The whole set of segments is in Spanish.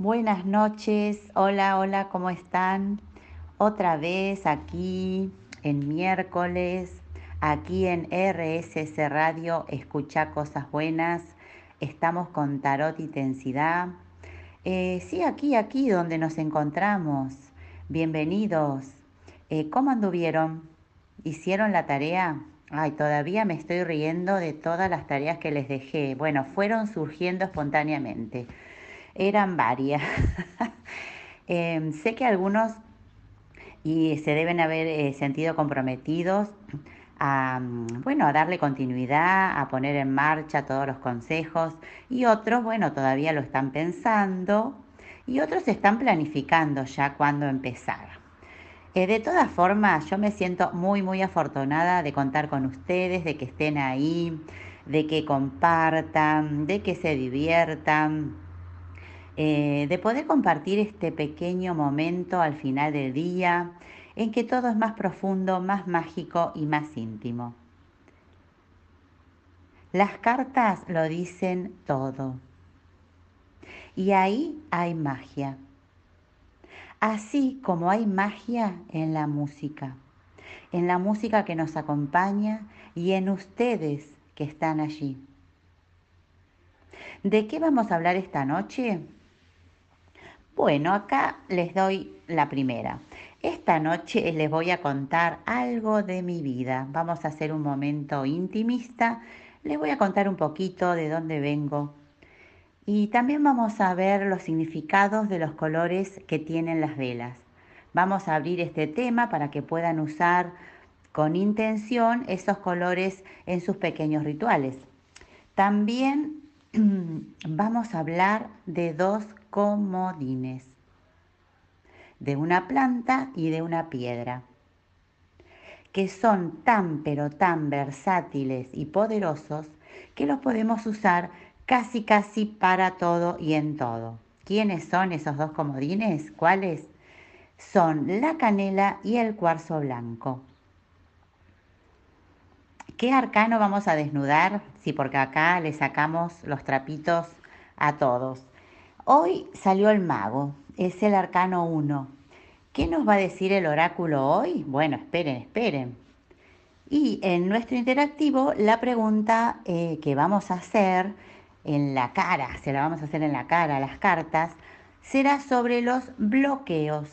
Buenas noches, hola, hola, ¿cómo están? Otra vez aquí en miércoles, aquí en RSS Radio, escucha cosas buenas. Estamos con Tarot y Tensidad. Eh, sí, aquí, aquí donde nos encontramos. Bienvenidos. Eh, ¿Cómo anduvieron? ¿Hicieron la tarea? Ay, todavía me estoy riendo de todas las tareas que les dejé. Bueno, fueron surgiendo espontáneamente eran varias. Em, sé que algunos y se deben haber eh, sentido comprometidos a, mm, bueno, a darle continuidad, a poner en marcha todos los consejos y otros, bueno, todavía lo están pensando y otros están planificando ya cuándo empezar. Eh, de todas formas, yo me siento muy, muy afortunada de contar con ustedes, de que estén ahí, de que compartan, de que se diviertan eh, de poder compartir este pequeño momento al final del día en que todo es más profundo, más mágico y más íntimo. Las cartas lo dicen todo. Y ahí hay magia. Así como hay magia en la música, en la música que nos acompaña y en ustedes que están allí. ¿De qué vamos a hablar esta noche? Bueno, acá les doy la primera. Esta noche les voy a contar algo de mi vida. Vamos a hacer un momento intimista. Les voy a contar un poquito de dónde vengo. Y también vamos a ver los significados de los colores que tienen las velas. Vamos a abrir este tema para que puedan usar con intención esos colores en sus pequeños rituales. También vamos a hablar de dos comodines, de una planta y de una piedra, que son tan pero tan versátiles y poderosos que los podemos usar casi casi para todo y en todo. ¿Quiénes son esos dos comodines? ¿Cuáles? Son la canela y el cuarzo blanco. ¿Qué arcano vamos a desnudar? Sí, porque acá le sacamos los trapitos a todos. Hoy salió el mago, es el arcano 1. ¿Qué nos va a decir el oráculo hoy? Bueno, esperen, esperen. Y en nuestro interactivo, la pregunta eh, que vamos a hacer en la cara, se la vamos a hacer en la cara, las cartas, será sobre los bloqueos.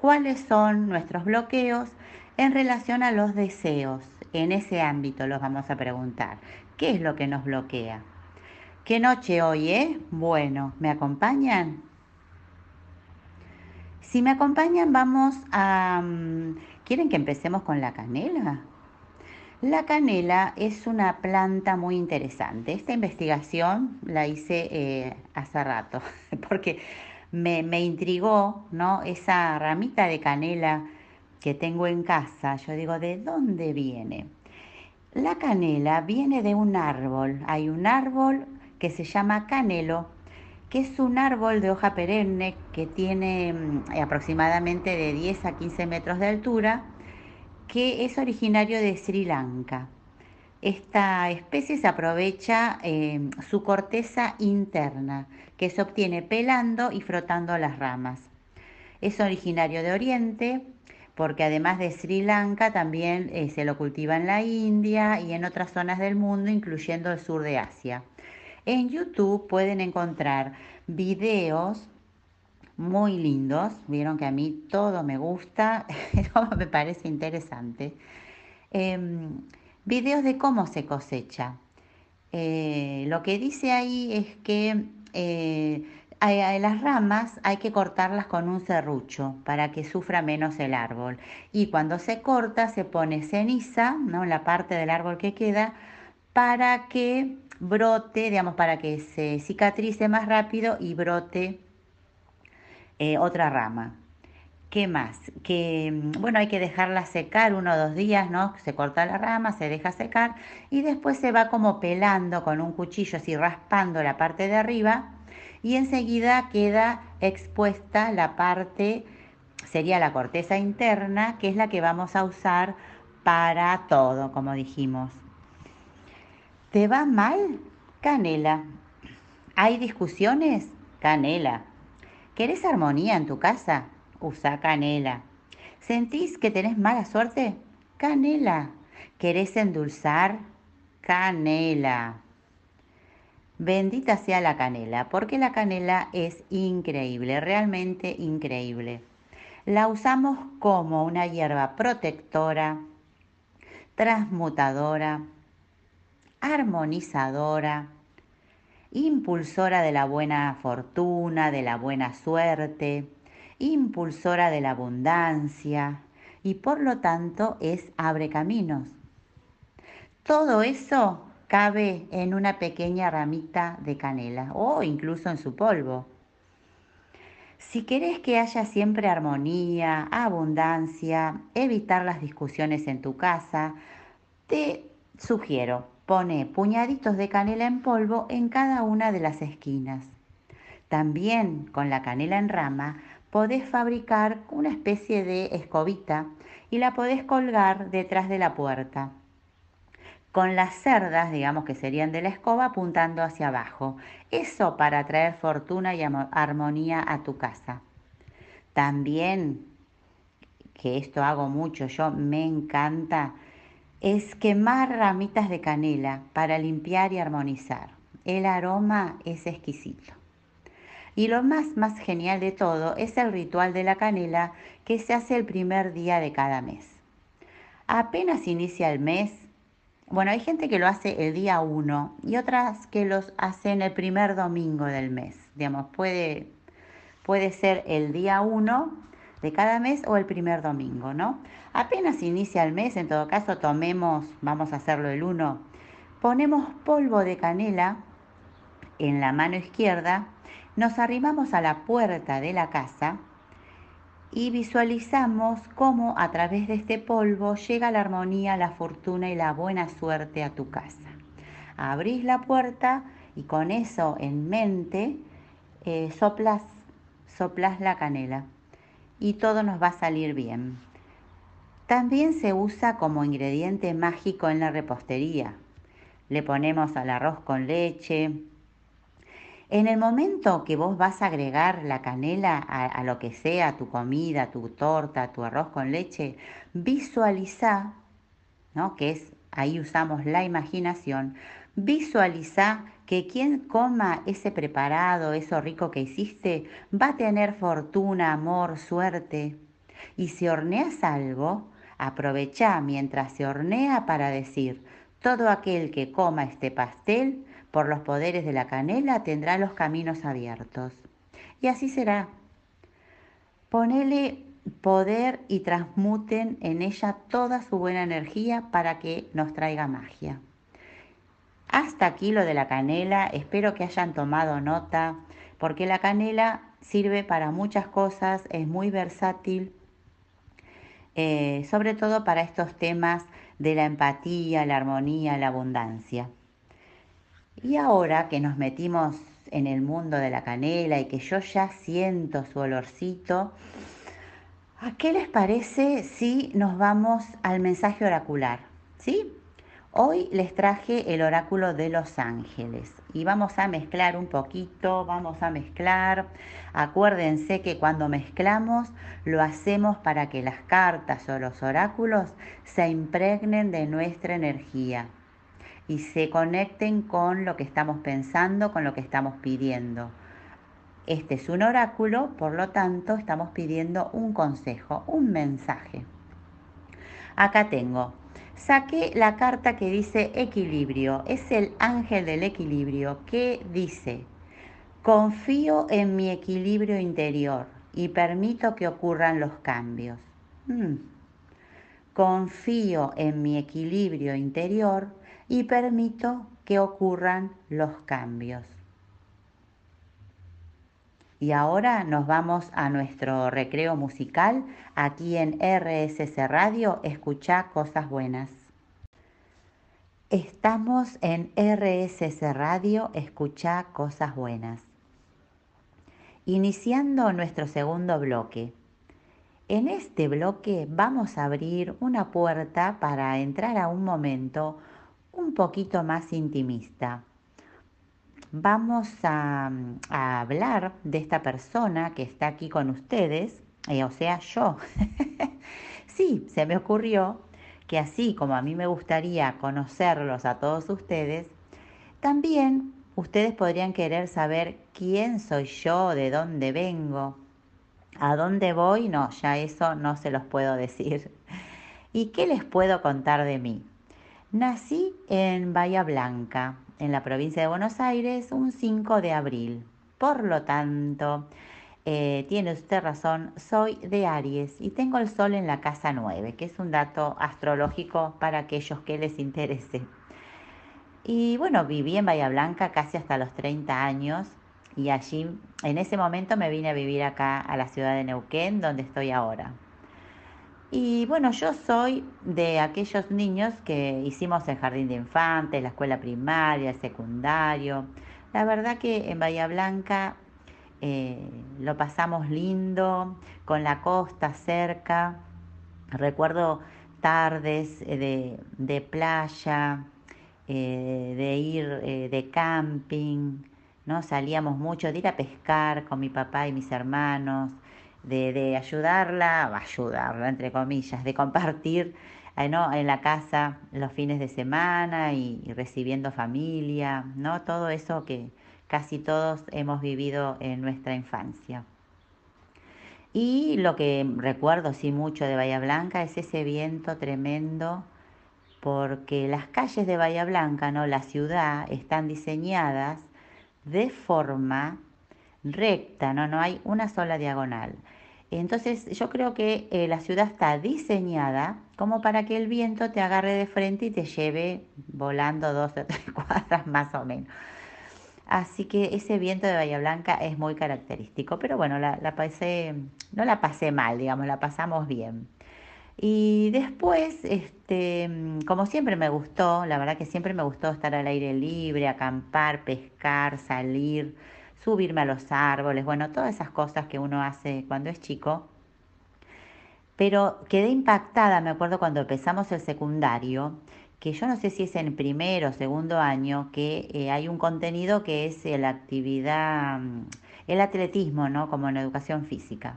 ¿Cuáles son nuestros bloqueos en relación a los deseos? En ese ámbito los vamos a preguntar. ¿Qué es lo que nos bloquea? ¿Qué noche hoy, eh? Bueno, ¿me acompañan? Si me acompañan, vamos a... Mm, ¿Quieren que empecemos con la canela? La canela es una planta muy interesante. Esta investigación la hice eh, hace rato porque me, me, intrigó, ¿no? Esa ramita de canela que tengo en casa. Yo digo, ¿de dónde viene? La canela viene de un árbol. Hay un árbol que se llama canelo, que es un árbol de hoja perenne que tiene mm, aproximadamente de 10 a 15 metros de altura, que es originario de Sri Lanka. Esta especie se aprovecha em, su corteza interna, que se obtiene pelando y frotando las ramas. Es originario de Oriente, porque además de Sri Lanka también eh, se lo cultiva en la India y en otras zonas del mundo, incluyendo el sur de Asia. En YouTube pueden encontrar videos muy lindos. Vieron que a mí todo me gusta, todo me parece interesante. Em, videos de cómo se cosecha. Eh, lo que dice ahí es que eh, las ramas hay que cortarlas con un serrucho para que sufra menos el árbol. Y cuando se corta se pone ceniza, ¿no? la parte del árbol que queda, para que brote, digamos, para que se cicatrice más rápido y brote eh, otra rama. ¿Qué más? Que, mm, bueno, hay que dejarla secar uno o dos días, ¿no? Se corta la rama, se deja secar y después se va como pelando con un cuchillo, así raspando la parte de arriba y enseguida queda expuesta la parte, sería la corteza interna, que es la que vamos a usar para todo, como dijimos. ¿Te va mal? Canela. ¿Hay discusiones? Canela. ¿Querés armonía en tu casa? Usa canela. ¿Sentís que tenés mala suerte? Canela. ¿Querés endulzar? Canela. Bendita sea la canela, porque la canela es increíble, realmente increíble. La usamos como una hierba protectora, transmutadora, armonizadora, impulsora de la buena fortuna, de la buena suerte, impulsora de la abundancia y por lo tanto es abre caminos. Todo eso cabe en una pequeña ramita de canela o incluso en su polvo. Si querés que haya siempre armonía, abundancia, evitar las discusiones en tu casa, te sugiero Pone puñaditos de canela en polvo en cada una de las esquinas. También con la canela en rama podés fabricar una especie de escobita y la podés colgar detrás de la puerta. Con las cerdas, digamos que serían de la escoba, apuntando hacia abajo. Eso para traer fortuna y armonía a tu casa. También, que esto hago mucho, yo me encanta es quemar ramitas de canela para limpiar y armonizar. El aroma es exquisito. Y lo más, más genial de todo es el ritual de la canela que se hace el primer día de cada mes. Apenas inicia el mes, bueno, hay gente que lo hace el día 1 y otras que los hacen el primer domingo del mes. Digamos, puede, puede ser el día 1 de cada mes o el primer domingo, ¿no? Apenas inicia el mes, en todo caso, tomemos, vamos a hacerlo el 1, ponemos polvo de canela en la mano izquierda, nos arrimamos a la puerta de la casa y visualizamos cómo a través de este polvo llega la armonía, la fortuna y la buena suerte a tu casa. Abrís la puerta y con eso en mente eh, soplas, soplas la canela y todo nos va a salir bien. También se usa como ingrediente mágico en la repostería. Le ponemos al arroz con leche. En el momento que vos vas a agregar la canela a, lo que sea, tu comida, tu torta, tu arroz con leche, visualiza, ¿no? que es ahí usamos la imaginación, visualiza que quien coma ese preparado, eso rico que hiciste, va a tener fortuna, amor, suerte. Y si horneas algo, aprovecha mientras se hornea para decir, todo aquel que coma este pastel, por los poderes de la canela, tendrá los caminos abiertos. Y así será. Ponele poder y transmuten en ella toda su buena energía para que nos traiga magia. Hasta aquí lo de la canela, espero que hayan tomado nota, porque la canela sirve para muchas cosas, es muy versátil, eh, sobre todo para estos temas de la empatía, la armonía, la abundancia. Y ahora que nos metimos en el mundo de la canela y que yo ya siento su olorcito, ¿a qué les parece si nos vamos al mensaje oracular? ¿Sí? Hoy les traje el oráculo de los ángeles y vamos a mezclar un poquito, vamos a mezclar. Acuérdense que cuando mezclamos lo hacemos para que las cartas o los oráculos se impregnen de nuestra energía y se conecten con lo que estamos pensando, con lo que estamos pidiendo. Este es un oráculo, por lo tanto estamos pidiendo un consejo, un mensaje. Acá tengo saqué la carta que dice equilibrio. Es el ángel del equilibrio que dice, confío en mi equilibrio interior y permito que ocurran los cambios. Mm. Confío en mi equilibrio interior y permito que ocurran los cambios. Y ahora nos vamos a nuestro recreo musical aquí en RSC Radio. Escucha cosas buenas. Estamos en RSC Radio. Escucha cosas buenas. Iniciando nuestro segundo bloque. En este bloque vamos a abrir una puerta para entrar a un momento un poquito más intimista vamos a, hablar de esta persona que está aquí con ustedes, eh, o sea, yo. sí, se me ocurrió que así como a mí me gustaría conocerlos a todos ustedes, también ustedes podrían querer saber quién soy yo, de dónde vengo, a dónde voy, no, ya eso no se los puedo decir. ¿Y qué les puedo contar de mí? Nací en Bahía Blanca, en la provincia de Buenos Aires, un 5 de abril. Por lo tanto, eh, tiene usted razón, soy de Aries y tengo el sol en la casa 9, que es un dato astrológico para aquellos que les interese. Y bueno, viví en Bahía Blanca casi hasta los 30 años y allí, en ese momento me vine a vivir acá a la ciudad de Neuquén, donde estoy ahora. Y bueno, yo soy de aquellos niños que hicimos el jardín de infantes, la escuela primaria, el secundario. La verdad que en Bahía Blanca eh, lo pasamos lindo, con la costa cerca. Recuerdo tardes eh, de, playa, eh, de ir de camping, ¿no? Salíamos mucho de ir a pescar con mi papá y mis hermanos de, de ayudarla, ayudarla entre comillas, de compartir eh, ¿no? en la casa los fines de semana y, recibiendo familia, ¿no? todo eso que casi todos hemos vivido en nuestra infancia. Y lo que recuerdo sí mucho de Bahía Blanca es ese viento tremendo, porque las calles de Bahía Blanca, ¿no? la ciudad, están diseñadas de forma recta, ¿no? no hay una sola diagonal. Entonces yo creo que eh, la ciudad está diseñada como para que el viento te agarre de frente y te lleve volando dos o tres cuadras más o menos. Así que ese viento de Bahía Blanca es muy característico, pero bueno, la, la pasé, no la pasé mal, digamos, la pasamos bien. Y después, este, como siempre me gustó, la verdad que siempre me gustó estar al aire libre, acampar, pescar, salir subirme a los árboles, bueno, todas esas cosas que uno hace cuando es chico. Pero quedé impactada, me acuerdo cuando empezamos el secundario, que yo no sé si es en primero o segundo año, que eh, hay un contenido que es la actividad, mm, el atletismo, ¿no? Como en educación física.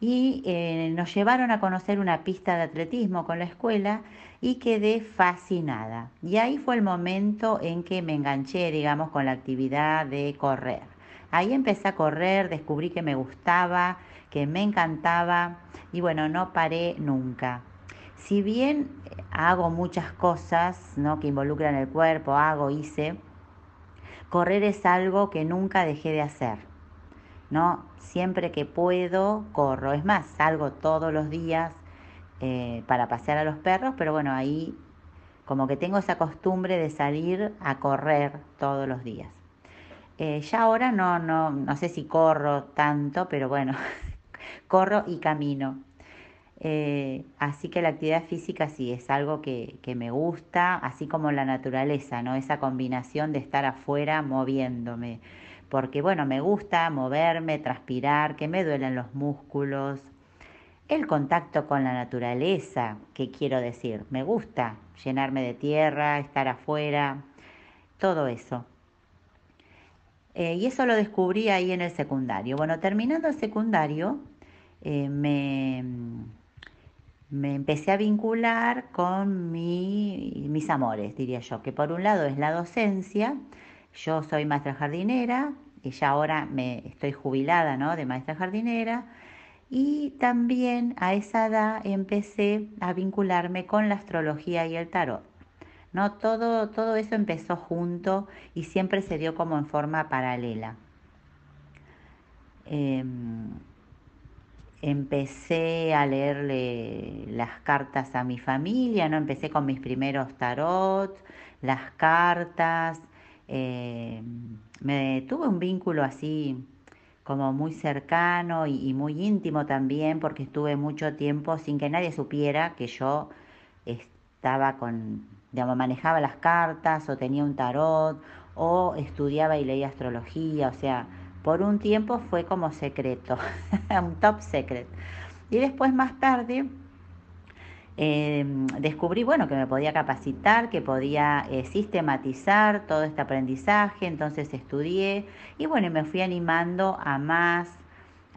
Y eh, nos llevaron a conocer una pista de atletismo con la escuela y quedé fascinada. Y ahí fue el momento en que me enganché, digamos, con la actividad de correr. Ahí empecé a correr, descubrí que me gustaba, que me encantaba y bueno, no paré nunca. Si bien hago muchas cosas ¿no? que involucran el cuerpo, hago, hice, correr es algo que nunca dejé de hacer. ¿no? Siempre que puedo, corro. Es más, salgo todos los días eh, para pasear a los perros, pero bueno, ahí como que tengo esa costumbre de salir a correr todos los días. Eh, ya ahora no, no, no sé si corro tanto, pero bueno, corro y camino. Eh, así que la actividad física sí es algo que, que, me gusta, así como la naturaleza, ¿no? Esa combinación de estar afuera moviéndome. Porque bueno, me gusta moverme, transpirar, que me duelen los músculos. El contacto con la naturaleza, ¿qué quiero decir? Me gusta llenarme de tierra, estar afuera, todo eso. Eh, y eso lo descubrí ahí en el secundario. Bueno, terminando el secundario, eh, me, me, empecé a vincular con mis amores, diría yo, que por un lado es la docencia, yo soy maestra jardinera, y ya ahora me estoy jubilada ¿no? de maestra jardinera, y también a esa edad empecé a vincularme con la astrología y el tarot. ¿No? Todo, todo eso empezó junto y siempre se dio como en forma paralela. Em, empecé a leerle las cartas a mi familia, ¿no? Empecé con mis primeros tarot, las cartas. Em, me tuve un vínculo así como muy cercano y, y, muy íntimo también, porque estuve mucho tiempo sin que nadie supiera que yo estaba con digamos, manejaba las cartas o tenía un tarot o estudiaba y leía astrología, o sea, por un tiempo fue como secreto, un top secret. Y después más tarde Em, descubrí, bueno, que me podía capacitar, que podía eh, sistematizar todo este aprendizaje, entonces estudié y bueno, me fui animando a más,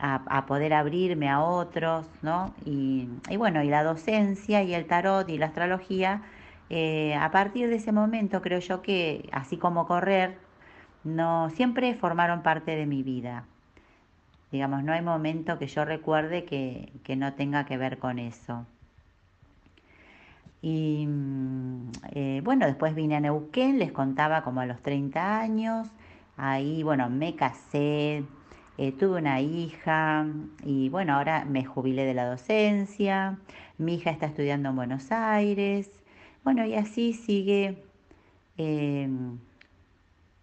a, poder abrirme a otros, ¿no? Y, bueno, y la docencia y el tarot y la astrología, eh, a partir de ese momento creo yo que, así como correr, no siempre formaron parte de mi vida. Digamos, no hay momento que yo recuerde que, que no tenga que ver con eso. Y mm, eh, bueno, después vine a Neuquén, les contaba como a los 30 años. Ahí, bueno, me casé, eh, tuve una hija y bueno, ahora me jubilé de la docencia. Mi hija está estudiando en Buenos Aires. Bueno, y así sigue em,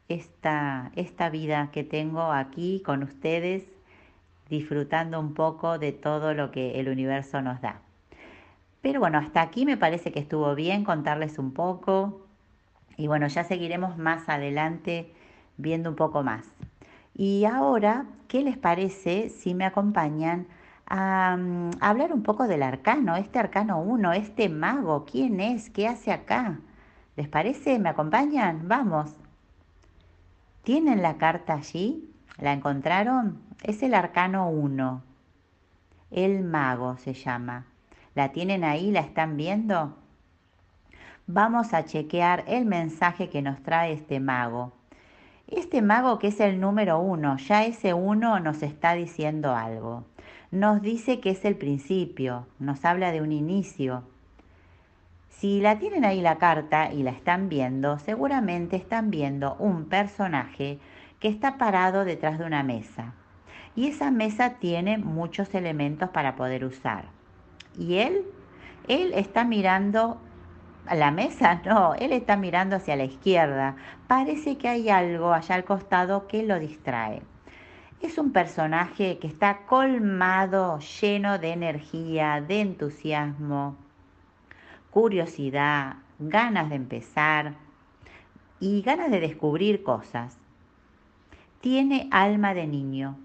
esta, esta vida que tengo aquí con ustedes, disfrutando un poco de todo lo que el universo nos da. Pero bueno, hasta aquí me parece que estuvo bien contarles un poco. Y bueno, ya seguiremos más adelante viendo un poco más. Y ahora, ¿qué les parece si me acompañan a, hablar un poco del arcano, este arcano 1, este mago? ¿Quién es? ¿Qué hace acá? ¿Les parece? ¿Me acompañan? Vamos. ¿Tienen la carta allí? ¿La encontraron? Es el arcano 1. El mago se llama. ¿La tienen ahí? ¿La están viendo? Vamos a chequear el mensaje que nos trae este mago. Este mago que es el número uno, ya ese uno nos está diciendo algo. Nos dice que es el principio, nos habla de un inicio. Si la tienen ahí la carta y la están viendo, seguramente están viendo un personaje que está parado detrás de una mesa. Y esa mesa tiene muchos elementos para poder usar. ¿Y él? Él está mirando a la mesa, no, él está mirando hacia la izquierda. Parece que hay algo allá al costado que lo distrae. Es un personaje que está colmado, lleno de energía, de entusiasmo, curiosidad, ganas de empezar y ganas de descubrir cosas. Tiene alma de niño,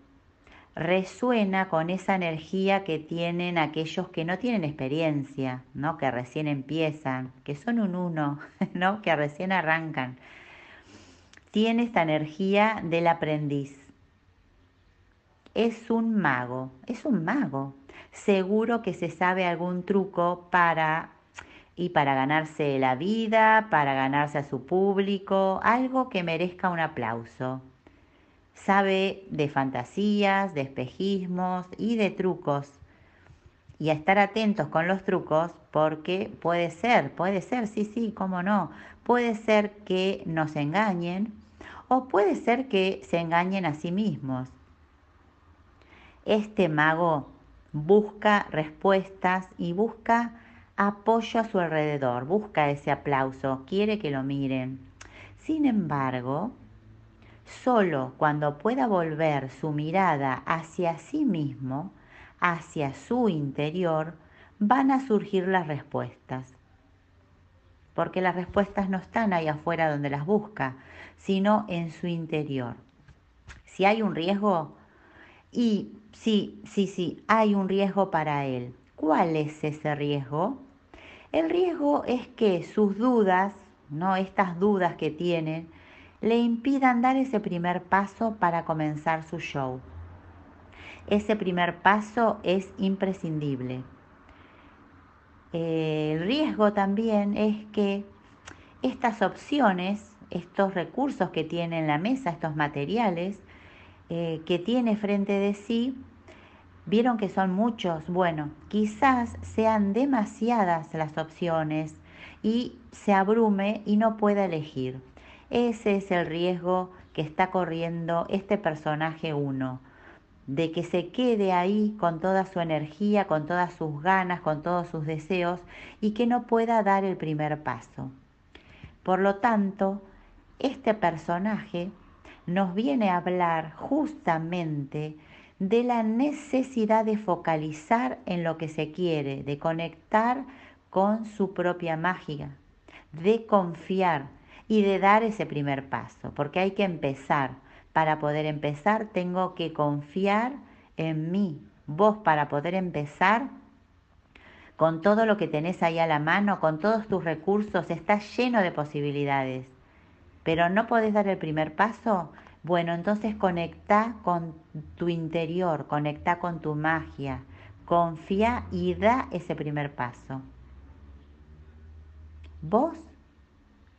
resuena con esa energía que tienen aquellos que no tienen experiencia, ¿no? que recién empiezan, que son un uno, ¿no? que recién arrancan. Tiene esta energía del aprendiz. Es un mago, es un mago. Seguro que se sabe algún truco para y para ganarse la vida, para ganarse a su público, algo que merezca un aplauso. Sabe de fantasías, de espejismos y de trucos. Y a estar atentos con los trucos porque puede ser, puede ser, sí, sí, cómo no. Puede ser que nos engañen o puede ser que se engañen a sí mismos. Este mago busca respuestas y busca apoyo a su alrededor, busca ese aplauso, quiere que lo miren. Sin embargo, Solo cuando pueda volver su mirada hacia sí mismo, hacia su interior, van a surgir las respuestas. Porque las respuestas no están ahí afuera donde las busca, sino en su interior. Si hay un riesgo, y sí, sí, sí, hay un riesgo para él. ¿Cuál es ese riesgo? El riesgo es que sus dudas, ¿no? Estas dudas que tienen, le impidan dar ese primer paso para comenzar su show. Ese primer paso es imprescindible. El riesgo también es que estas opciones, estos recursos que tiene en la mesa, estos materiales eh, que tiene frente de sí, vieron que son muchos. Bueno, quizás sean demasiadas las opciones y se abrume y no pueda elegir. Ese es el riesgo que está corriendo este personaje uno, de que se quede ahí con toda su energía, con todas sus ganas, con todos sus deseos y que no pueda dar el primer paso. Por lo tanto, este personaje nos viene a hablar justamente de la necesidad de focalizar en lo que se quiere, de conectar con su propia magia, de confiar, y de dar ese primer paso, porque hay que empezar. Para poder empezar tengo que confiar en mí. Vos para poder empezar, con todo lo que tenés ahí a la mano, con todos tus recursos, estás lleno de posibilidades. Pero no podés dar el primer paso. Bueno, entonces conecta con tu interior, conecta con tu magia, confía y da ese primer paso. ¿Vos?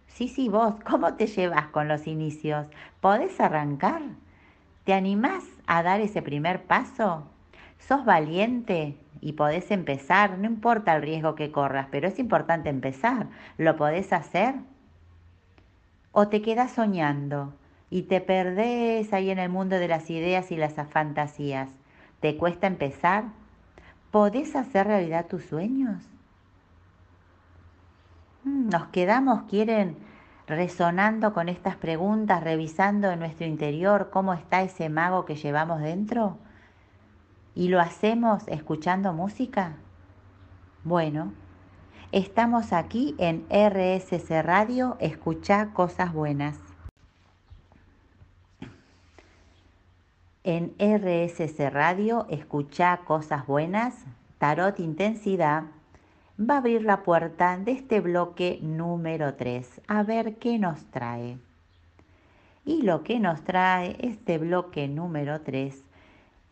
Sí, sí, vos, ¿cómo te llevas con los inicios? ¿Podés arrancar? ¿Te animás a dar ese primer paso? ¿Sos valiente y podés empezar? No importa el riesgo que corras, pero es importante empezar. ¿Lo podés hacer? ¿O te quedás soñando y te perdés ahí en el mundo de las ideas y las fantasías? ¿Te cuesta empezar? ¿Podés hacer realidad tus sueños? Mm, nos quedamos, quieren, resonando con estas preguntas, revisando en nuestro interior cómo está ese mago que llevamos dentro? ¿Y lo hacemos escuchando música? Bueno, estamos aquí en RSC Radio, escucha cosas buenas. En RSC Radio, escucha cosas buenas, Tarot Intensidad va a abrir la puerta de este bloque número 3. A ver qué nos trae. Y lo que nos trae este bloque número 3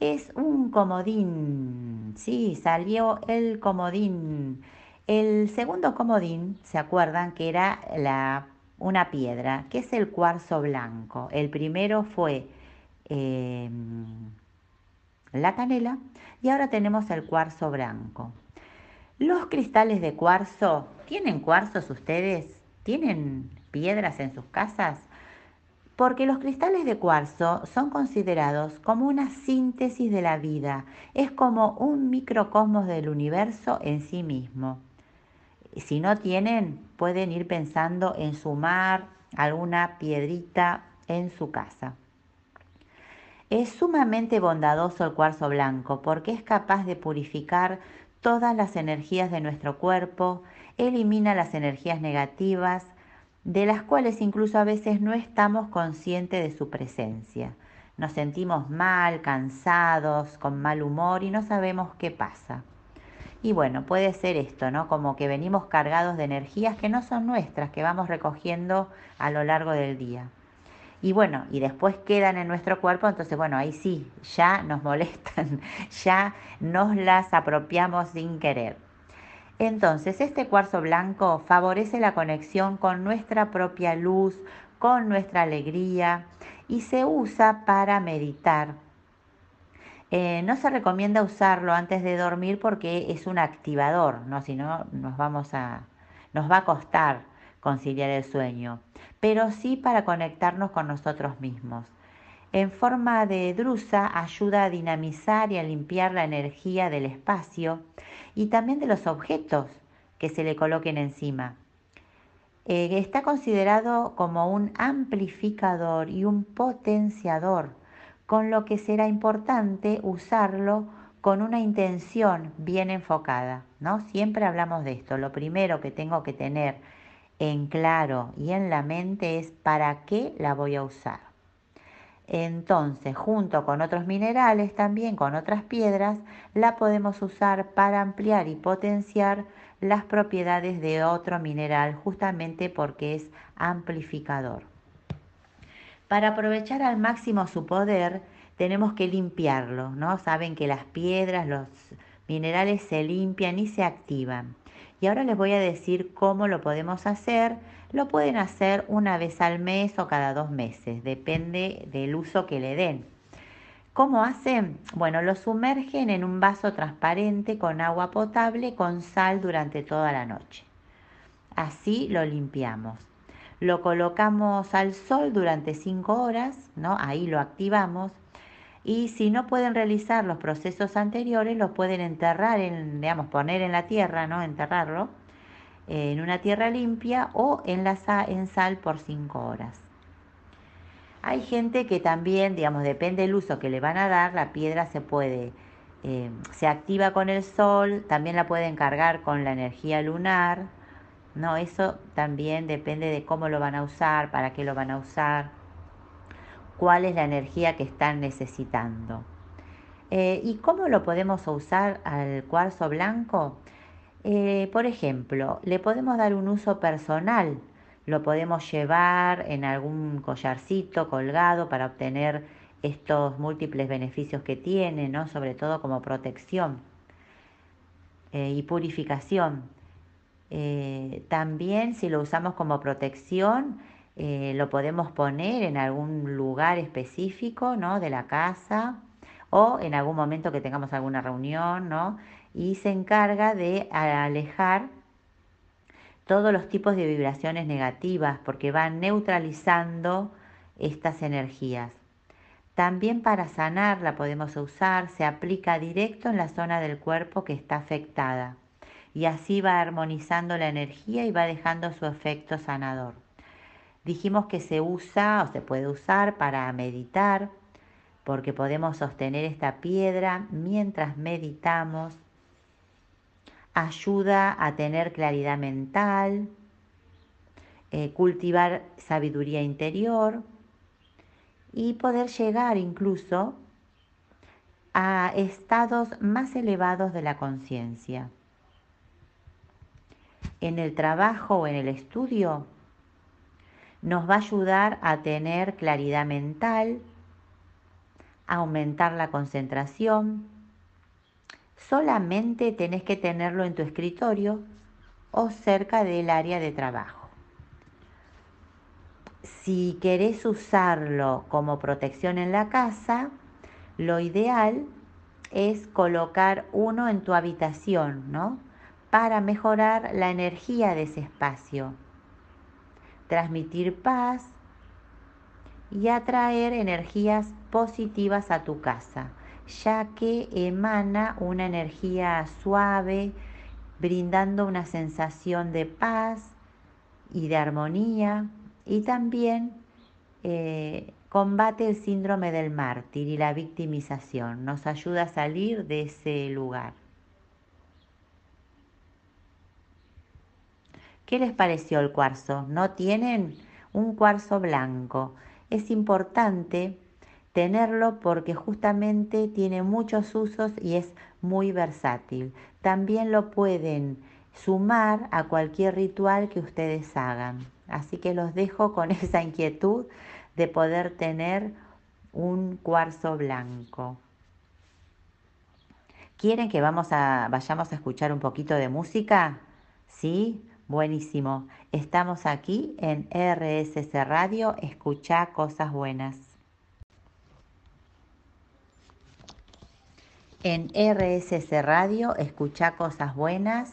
es un comodín. Sí, salió el comodín. El segundo comodín, ¿se acuerdan que era la, una piedra? Que es el cuarzo blanco. El primero fue em, la canela y ahora tenemos el cuarzo blanco. Los cristales de cuarzo, ¿tienen cuarzos ustedes? ¿Tienen piedras en sus casas? Porque los cristales de cuarzo son considerados como una síntesis de la vida, es como un microcosmos del universo en sí mismo. Si no tienen, pueden ir pensando en sumar alguna piedrita en su casa. Es sumamente bondadoso el cuarzo blanco porque es capaz de purificar todas las energías de nuestro cuerpo, elimina las energías negativas, de las cuales incluso a veces no estamos conscientes de su presencia. Nos sentimos mal, cansados, con mal humor y no sabemos qué pasa. Y bueno, puede ser esto, ¿no? Como que venimos cargados de energías que no son nuestras, que vamos recogiendo a lo largo del día y bueno, y después quedan en nuestro cuerpo, entonces bueno, ahí sí, ya nos molestan, ya nos las apropiamos sin querer. Entonces, este cuarzo blanco favorece la conexión con nuestra propia luz, con nuestra alegría y se usa para meditar. Eh, no se recomienda usarlo antes de dormir porque es un activador, ¿no? si no nos, vamos a, nos va a costar conciliar el sueño, pero sí para conectarnos con nosotros mismos. En forma de drusa ayuda a dinamizar y a limpiar la energía del espacio y también de los objetos que se le coloquen encima. Eh, está considerado como un amplificador y un potenciador, con lo que será importante usarlo con una intención bien enfocada, ¿no? Siempre hablamos de esto. Lo primero que tengo que tener en claro y en la mente es para qué la voy a usar. Entonces, junto con otros minerales, también con otras piedras, la podemos usar para ampliar y potenciar las propiedades de otro mineral, justamente porque es amplificador. Para aprovechar al máximo su poder, tenemos que limpiarlo, ¿no? Saben que las piedras, los minerales se limpian y se activan. Y ahora les voy a decir cómo lo podemos hacer. Lo pueden hacer una vez al mes o cada dos meses, depende del uso que le den. ¿Cómo hacen? Bueno, lo sumergen en un vaso transparente con agua potable con sal durante toda la noche. Así lo limpiamos. Lo colocamos al sol durante 5 horas, ¿no? Ahí lo activamos y si no pueden realizar los procesos anteriores, los pueden enterrar, en, digamos, poner en la tierra, ¿no? Enterrarlo eh, en una tierra limpia o en, la, en sal por cinco horas. Hay gente que también, digamos, depende del uso que le van a dar, la piedra se puede, eh, se activa con el sol, también la pueden cargar con la energía lunar, ¿no? Eso también depende de cómo lo van a usar, para qué lo van a usar cuál es la energía que están necesitando. Eh, ¿Y cómo lo podemos usar al cuarzo blanco? Eh, por ejemplo, le podemos dar un uso personal, lo podemos llevar en algún collarcito colgado para obtener estos múltiples beneficios que tiene, ¿no? sobre todo como protección eh, y purificación. Eh, también si lo usamos como protección, lo podemos poner en algún lugar específico ¿no? de la casa o en algún momento que tengamos alguna reunión, y se encarga de alejar todos los tipos de vibraciones negativas porque van neutralizando estas energías. También para sanar la podemos usar, se aplica directo en la zona del cuerpo que está afectada y así va armonizando la energía y va dejando su efecto sanador. Dijimos que se usa o se puede usar para meditar porque podemos sostener esta piedra mientras meditamos ayuda a tener claridad mental, eh, cultivar sabiduría interior y poder llegar incluso a estados más elevados de la conciencia. En el trabajo o en el estudio nos va a ayudar a tener claridad mental, a aumentar la concentración, solamente tenés que tenerlo en tu escritorio o cerca del área de trabajo. Si querés usarlo como protección en la casa, lo ideal es colocar uno en tu habitación, ¿no? Para mejorar la energía de ese espacio, transmitir paz y atraer energías positivas a tu casa ya que emana una energía suave, brindando una sensación de paz y de armonía y también eh, combate el síndrome del mártir y la victimización, nos ayuda a salir de ese lugar. ¿Qué les pareció el cuarzo? ¿No tienen un cuarzo blanco? Es importante tenerlo porque justamente tiene muchos usos y es muy versátil. También lo pueden sumar a cualquier ritual que ustedes hagan. Así que los dejo con esa inquietud de poder tener un cuarzo blanco. ¿Quieren que vamos a, vayamos a escuchar un poquito de música? ¿Sí? Buenísimo. Estamos aquí en RSC Radio, escucha cosas buenas. En RSC Radio, escucha cosas buenas.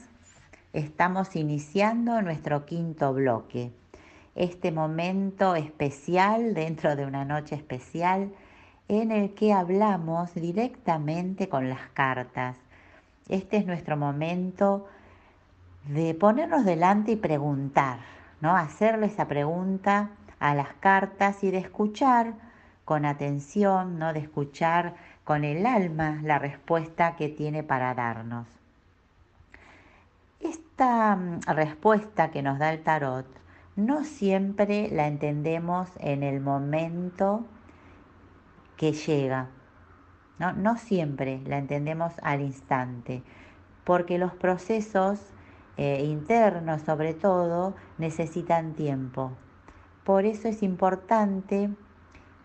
Estamos iniciando nuestro quinto bloque. Este momento especial dentro de una noche especial en el que hablamos directamente con las cartas. Este es nuestro momento de ponernos delante y preguntar, ¿no? Hacerle esa pregunta a las cartas y de escuchar con atención, ¿no? De escuchar con el alma la respuesta que tiene para darnos. Esta mm, respuesta que nos da el tarot no siempre la entendemos en el momento que llega. No, no siempre la entendemos al instante, porque los procesos eh, internos sobre todo necesitan tiempo. Por eso es importante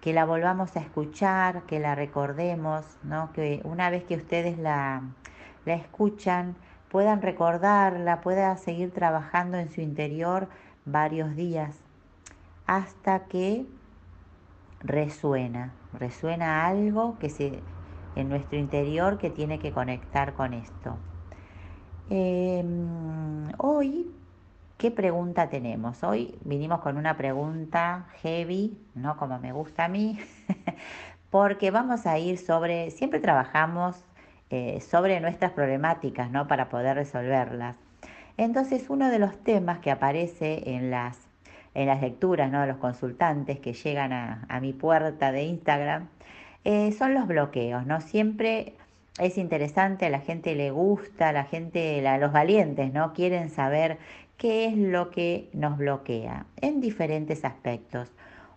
que la volvamos a escuchar, que la recordemos, ¿no? que una vez que ustedes la, la escuchan, puedan recordarla, puedan seguir trabajando en su interior varios días, hasta que resuena, resuena algo que se, en nuestro interior que tiene que conectar con esto. Em, hoy ¿Qué pregunta tenemos? Hoy vinimos con una pregunta heavy, no como me gusta a mí, porque vamos a ir sobre, siempre trabajamos eh, sobre nuestras problemáticas, ¿no? Para poder resolverlas. Entonces, uno de los temas que aparece en las, en las lecturas, ¿no? De los consultantes que llegan a, mi puerta de Instagram, eh, son los bloqueos, ¿no? Siempre es interesante, a la gente le gusta, a la gente, a los valientes, ¿no? Quieren saber qué es lo que nos bloquea en diferentes aspectos.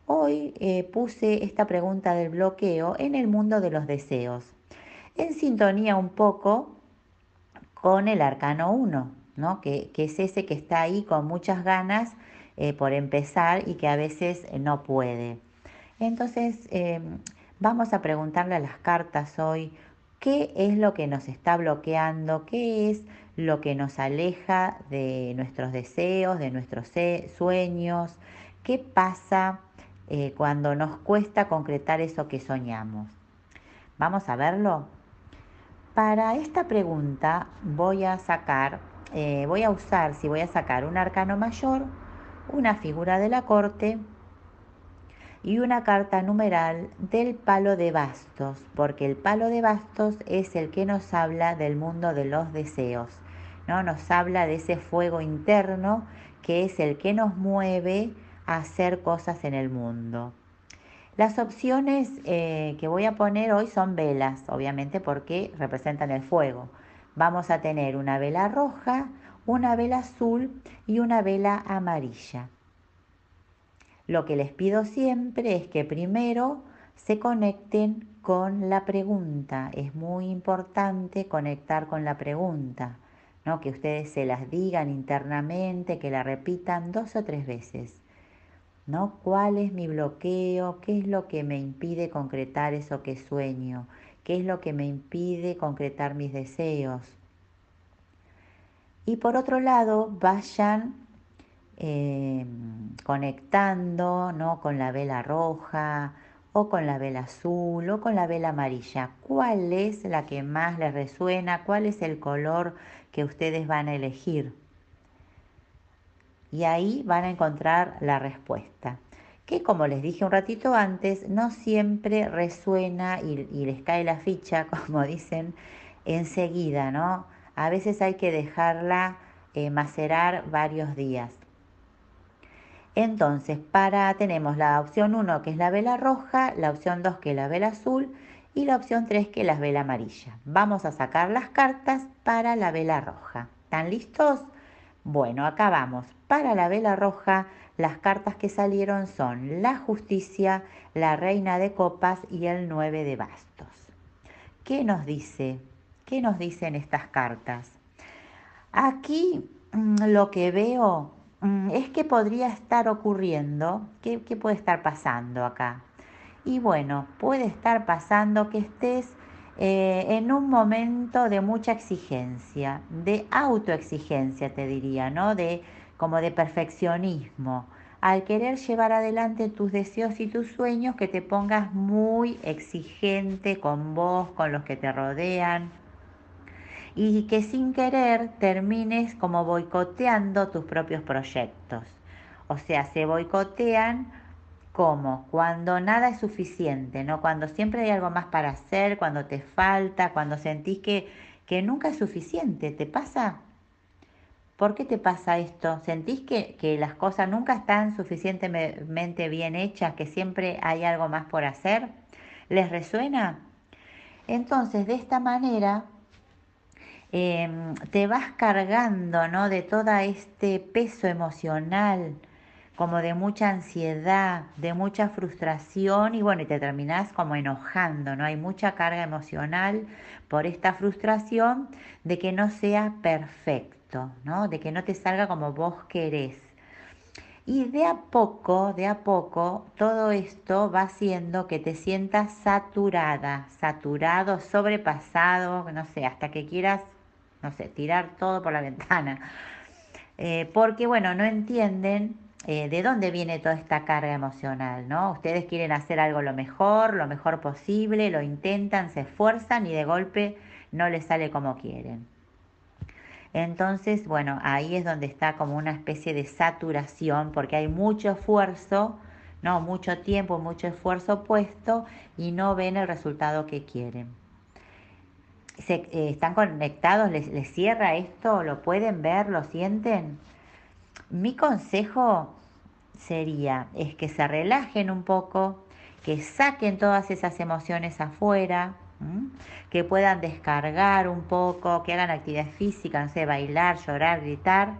Hoy eh, puse esta pregunta del bloqueo en el mundo de los deseos, en sintonía un poco con el arcano 1, ¿no? Que, es ese que está ahí con muchas ganas eh, por empezar y que a veces no puede. Entonces, em, vamos a preguntarle a las cartas hoy qué es lo que nos está bloqueando, qué es lo que nos aleja de nuestros deseos, de nuestros sueños, qué pasa eh, cuando nos cuesta concretar eso que soñamos. Vamos a verlo. Para esta pregunta voy a sacar, eh, voy a usar, si voy a sacar un arcano mayor, una figura de la corte y una carta numeral del palo de bastos, porque el palo de bastos es el que nos habla del mundo de los deseos, ¿no? Nos habla de ese fuego interno que es el que nos mueve a hacer cosas en el mundo. Las opciones eh, que voy a poner hoy son velas, obviamente porque representan el fuego. Vamos a tener una vela roja, una vela azul y una vela amarilla. Lo que les pido siempre es que primero se conecten con la pregunta. Es muy importante conectar con la pregunta, ¿no? que ustedes se las digan internamente, que la repitan dos o tres veces. ¿no? ¿Cuál es mi bloqueo? ¿Qué es lo que me impide concretar eso que sueño? ¿Qué es lo que me impide concretar mis deseos? Y por otro lado, vayan eh, conectando ¿no? con la vela roja o con la vela azul o con la vela amarilla. ¿Cuál es la que más les resuena? ¿Cuál es el color que ustedes van a elegir? y ahí van a encontrar la respuesta. Que como les dije un ratito antes, no siempre resuena y, les cae la ficha, como dicen, enseguida, ¿no? A veces hay que dejarla eh, macerar varios días. Entonces, para tenemos la opción 1 que es la vela roja, la opción 2 que es la vela azul y la opción 3 que es la vela amarilla. Vamos a sacar las cartas para la vela roja. ¿Están listos? Bueno, acá vamos. Para la vela roja, las cartas que salieron son la justicia, la reina de copas y el nueve de bastos. ¿Qué nos dice? ¿Qué nos dicen estas cartas? Aquí mm, lo que veo es que podría estar ocurriendo, ¿qué, ¿qué puede estar pasando acá? Y bueno, puede estar pasando que estés eh, en un momento de mucha exigencia, de autoexigencia, te diría, ¿no? De como de perfeccionismo. Al querer llevar adelante tus deseos y tus sueños, que te pongas muy exigente con vos, con los que te rodean, y que sin querer termines como boicoteando tus propios proyectos. O sea, se boicotean ¿Cómo? Cuando nada es suficiente, ¿no? Cuando siempre hay algo más para hacer, cuando te falta, cuando sentís que, que nunca es suficiente. ¿Te pasa? ¿Por qué te pasa esto? ¿Sentís que, que las cosas nunca están suficientemente bien hechas, que siempre hay algo más por hacer? ¿Les resuena? Entonces, de esta manera, em, te vas cargando ¿no? de todo este peso emocional, como de mucha ansiedad, de mucha frustración y bueno, y te terminás como enojando, ¿no? Hay mucha carga emocional por esta frustración de que no sea perfecto, ¿no? De que no te salga como vos querés. Y de a poco, de a poco, todo esto va haciendo que te sientas saturada, saturado, sobrepasado, no sé, hasta que quieras, no sé, tirar todo por la ventana. Eh, porque, bueno, no entienden eh, de dónde viene toda esta carga emocional, ¿no? Ustedes quieren hacer algo lo mejor, lo mejor posible, lo intentan, se esfuerzan y de golpe no les sale como quieren. Entonces, bueno, ahí es donde está como una especie de saturación porque hay mucho esfuerzo, ¿no? Mucho tiempo, mucho esfuerzo puesto y no ven el resultado que quieren. Se, eh, ¿Están conectados? ¿Les, ¿Les cierra esto? ¿Lo pueden ver? ¿Lo sienten? Mi consejo sería es que se relajen un poco, que saquen todas esas emociones afuera, que puedan descargar un poco, que hagan actividad física, no sé, bailar, llorar, gritar,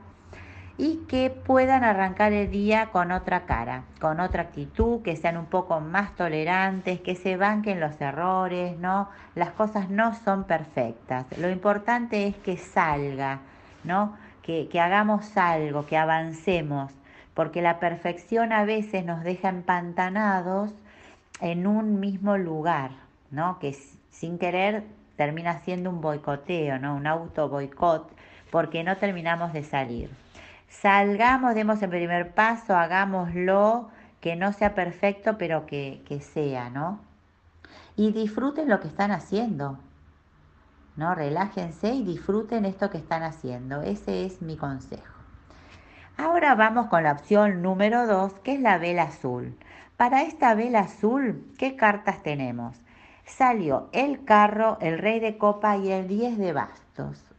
y que puedan arrancar el día con otra cara, con otra actitud, que sean un poco más tolerantes, que se banquen los errores, ¿no? Las cosas no son perfectas. Lo importante es que salga, ¿no? Que, hagamos algo, que avancemos, porque la perfección a veces nos deja empantanados en un mismo lugar, ¿no? Que sin querer termina siendo un boicoteo, ¿no? Un auto boicot, porque no terminamos de salir. Salgamos, demos el primer paso, hagámoslo, que no sea perfecto, pero que, que sea, ¿no? Y disfruten lo que están haciendo, ¿no? Relájense y disfruten esto que están haciendo. Ese es mi consejo. Ahora vamos con la opción número 2, que es la vela azul. Para esta vela azul, ¿qué cartas tenemos? Salió el carro, el rey de copa y el 10 de bastos.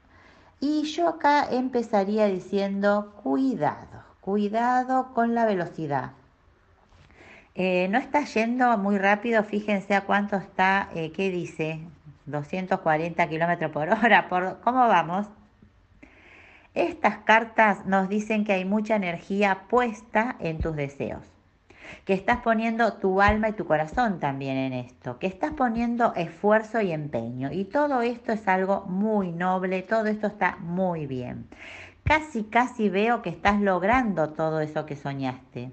Y yo acá empezaría diciendo, cuidado, cuidado con la velocidad. Eh, no está yendo muy rápido, fíjense a cuánto está, eh, ¿qué dice? 240 kilómetros por hora. Por, ¿Cómo vamos? Estas cartas nos dicen que hay mucha energía puesta en tus deseos que estás poniendo tu alma y tu corazón también en esto, que estás poniendo esfuerzo y empeño. Y todo esto es algo muy noble, todo esto está muy bien. Casi, casi veo que estás logrando todo eso que soñaste.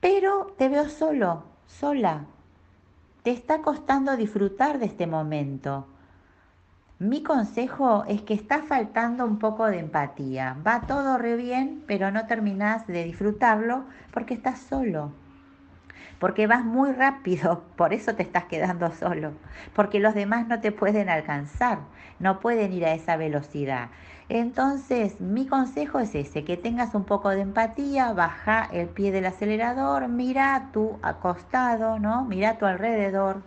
Pero te veo solo, sola. Te está costando disfrutar de este momento. Mi consejo es que está faltando un poco de empatía. Va todo re bien, pero no terminas de disfrutarlo porque estás solo. Porque vas muy rápido, por eso te estás quedando solo. Porque los demás no te pueden alcanzar, no pueden ir a esa velocidad. Entonces, mi consejo es ese, que tengas un poco de empatía, baja el pie del acelerador, mira tu acostado, ¿no? Mira tu alrededor,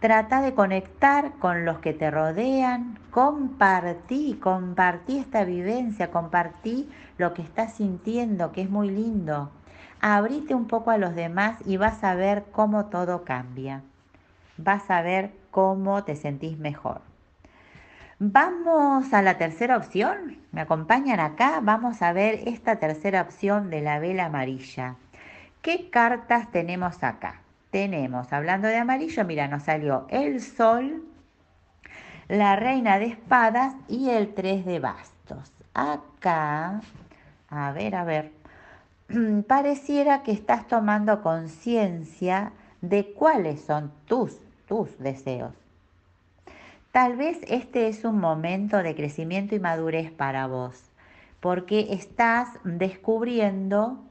Trata de conectar con los que te rodean, compartí, compartí esta vivencia, compartí lo que estás sintiendo, que es muy lindo. Abrite un poco a los demás y vas a ver cómo todo cambia. Vas a ver cómo te sentís mejor. Vamos a la tercera opción. ¿Me acompañan acá? Vamos a ver esta tercera opción de la vela amarilla. ¿Qué cartas tenemos acá? Tenemos, hablando de amarillo, mira, nos salió el sol, la reina de espadas y el tres de bastos. Acá, a ver, a ver, pareciera que estás tomando conciencia de cuáles son tus, tus deseos. Tal vez este es un momento de crecimiento y madurez para vos, porque estás descubriendo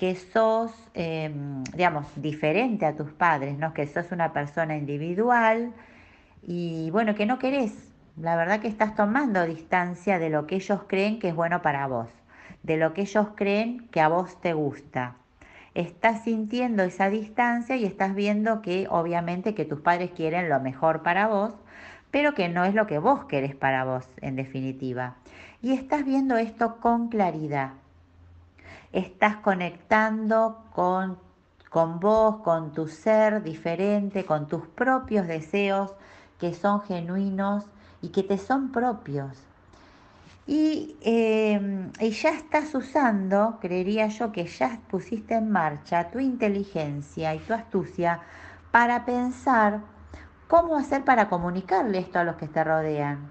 que sos, em, digamos, diferente a tus padres, ¿no? Que sos una persona individual y bueno, que no querés. La verdad que estás tomando distancia de lo que ellos creen que es bueno para vos, de lo que ellos creen que a vos te gusta. Estás sintiendo esa distancia y estás viendo que obviamente que tus padres quieren lo mejor para vos, pero que no es lo que vos querés para vos en definitiva. Y estás viendo esto con claridad estás conectando con, con vos, con tu ser diferente, con tus propios deseos que son genuinos y que te son propios. Y, em, y, ya estás usando, creería yo que ya pusiste en marcha tu inteligencia y tu astucia para pensar cómo hacer para comunicarle esto a los que te rodean.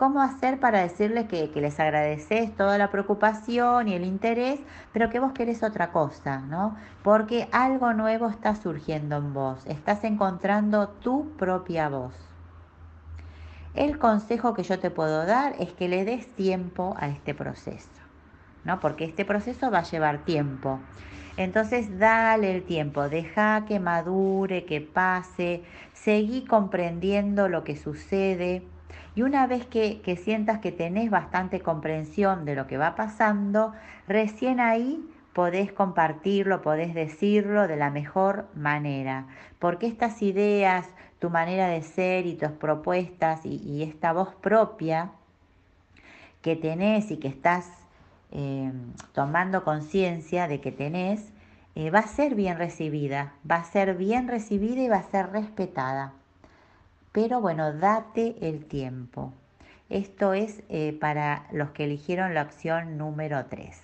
¿Cómo hacer para decirles que, les agradeces toda la preocupación y el interés, pero que vos querés otra cosa, ¿no? Porque algo nuevo está surgiendo en vos, estás encontrando tu propia voz. El consejo que yo te puedo dar es que le des tiempo a este proceso, ¿no? Porque este proceso va a llevar tiempo. Entonces dale el tiempo, deja que madure, que pase, seguí comprendiendo lo que sucede y una vez que, sientas que tenés bastante comprensión de lo que va pasando, recién ahí podés compartirlo, podés decirlo de la mejor manera, porque estas ideas, tu manera de ser y tus propuestas y, esta voz propia que tenés y que estás eh, tomando conciencia de que tenés, eh, va a ser bien recibida, va a ser bien recibida y va a ser respetada. Pero bueno, date el tiempo. Esto es eh, para los que eligieron la opción número 3.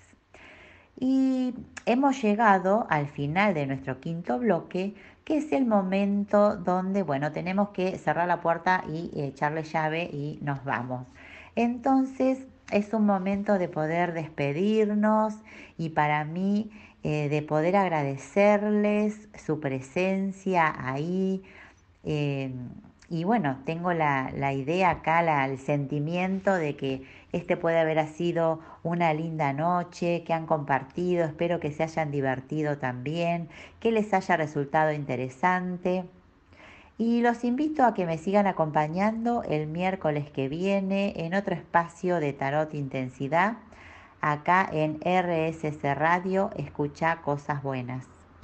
Y hemos llegado al final de nuestro quinto bloque, que es el momento donde, bueno, tenemos que cerrar la puerta y echarle llave y nos vamos. Entonces, es un momento de poder despedirnos y para mí eh, de poder agradecerles su presencia ahí. Eh, y bueno, tengo la, idea acá, el sentimiento de que este puede haber sido una linda noche, que han compartido, espero que se hayan divertido también, que les haya resultado interesante. Y los invito a que me sigan acompañando el miércoles que viene en otro espacio de Tarot Intensidad, acá en RSC Radio, escucha cosas buenas.